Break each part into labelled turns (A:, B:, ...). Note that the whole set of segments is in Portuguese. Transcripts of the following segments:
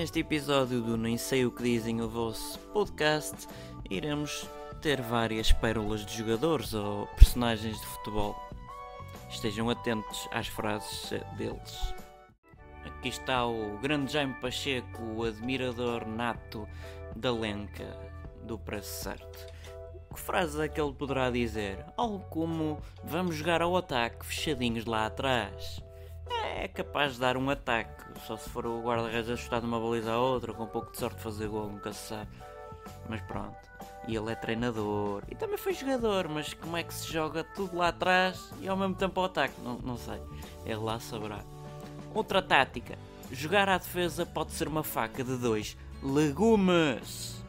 A: Neste episódio do Nem Sei O Que Dizem o vosso podcast, iremos ter várias pérolas de jogadores ou personagens de futebol. Estejam atentos às frases deles. Aqui está o grande Jaime Pacheco, o admirador nato da Lenca, do preço certo. Que frase é que ele poderá dizer? Algo como: Vamos jogar ao ataque, fechadinhos lá atrás é capaz de dar um ataque. Só se for o guarda-redes ajustado uma baliza a outra, com um pouco de sorte fazer gol, nunca se sabe. Mas pronto. E ele é treinador. E também foi jogador, mas como é que se joga tudo lá atrás e ao mesmo tempo ao ataque? Não, não sei. Ele lá saberá. Outra tática. Jogar à defesa pode ser uma faca de dois legumes.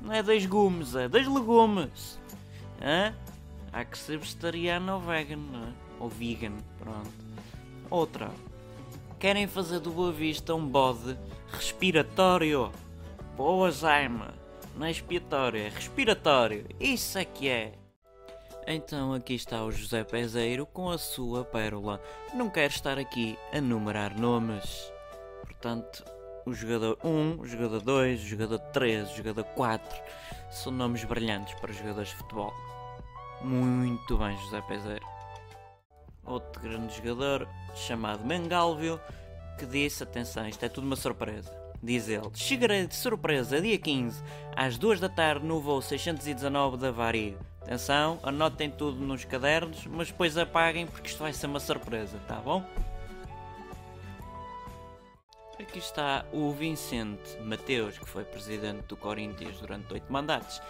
A: Não é dois gumes, é dois legumes. Hã? Há que ser vegetariano ou vegan, não é? Ou vegan, pronto. Outra. Querem fazer do Boa Vista um bode respiratório. Boa, Jaime. Não é expiatório, é respiratório. Isso é que é. Então aqui está o José Peseiro com a sua pérola. Não quero estar aqui a numerar nomes. Portanto, o jogador 1, o jogador 2, o jogador 3, o jogador 4 são nomes brilhantes para jogadores de futebol. Muito bem, José Peseiro outro grande jogador chamado Mengalvio, que disse: atenção, isto é tudo uma surpresa. Diz ele: Chegarei de surpresa dia 15 às 2 da tarde no voo 619 da Varig. Atenção, anotem tudo nos cadernos, mas depois apaguem porque isto vai ser uma surpresa, tá bom? Aqui está o Vicente Mateus, que foi presidente do Corinthians durante oito mandatos,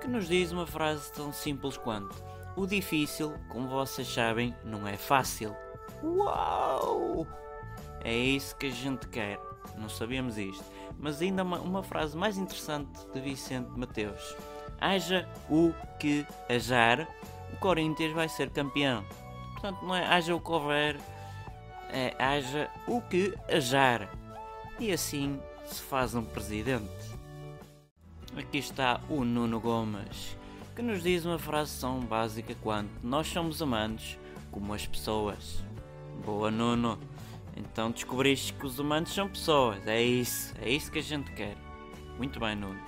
A: que nos diz uma frase tão simples quanto o difícil, como vocês sabem, não é fácil. Uau! É isso que a gente quer. Não sabíamos isto. Mas ainda uma, uma frase mais interessante de Vicente Mateus. Haja o que ajar, o Corinthians vai ser campeão. Portanto, não é haja o que houver, é haja o que ajar. E assim se faz um presidente. Aqui está o Nuno Gomes, que nos diz uma frase tão básica quanto Nós somos humanos como as pessoas. Boa, Nuno! Então descobriste que os humanos são pessoas. É isso, é isso que a gente quer. Muito bem, Nuno.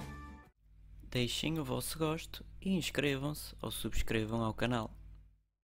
A: Deixem o vosso gosto e inscrevam-se ou subscrevam ao canal.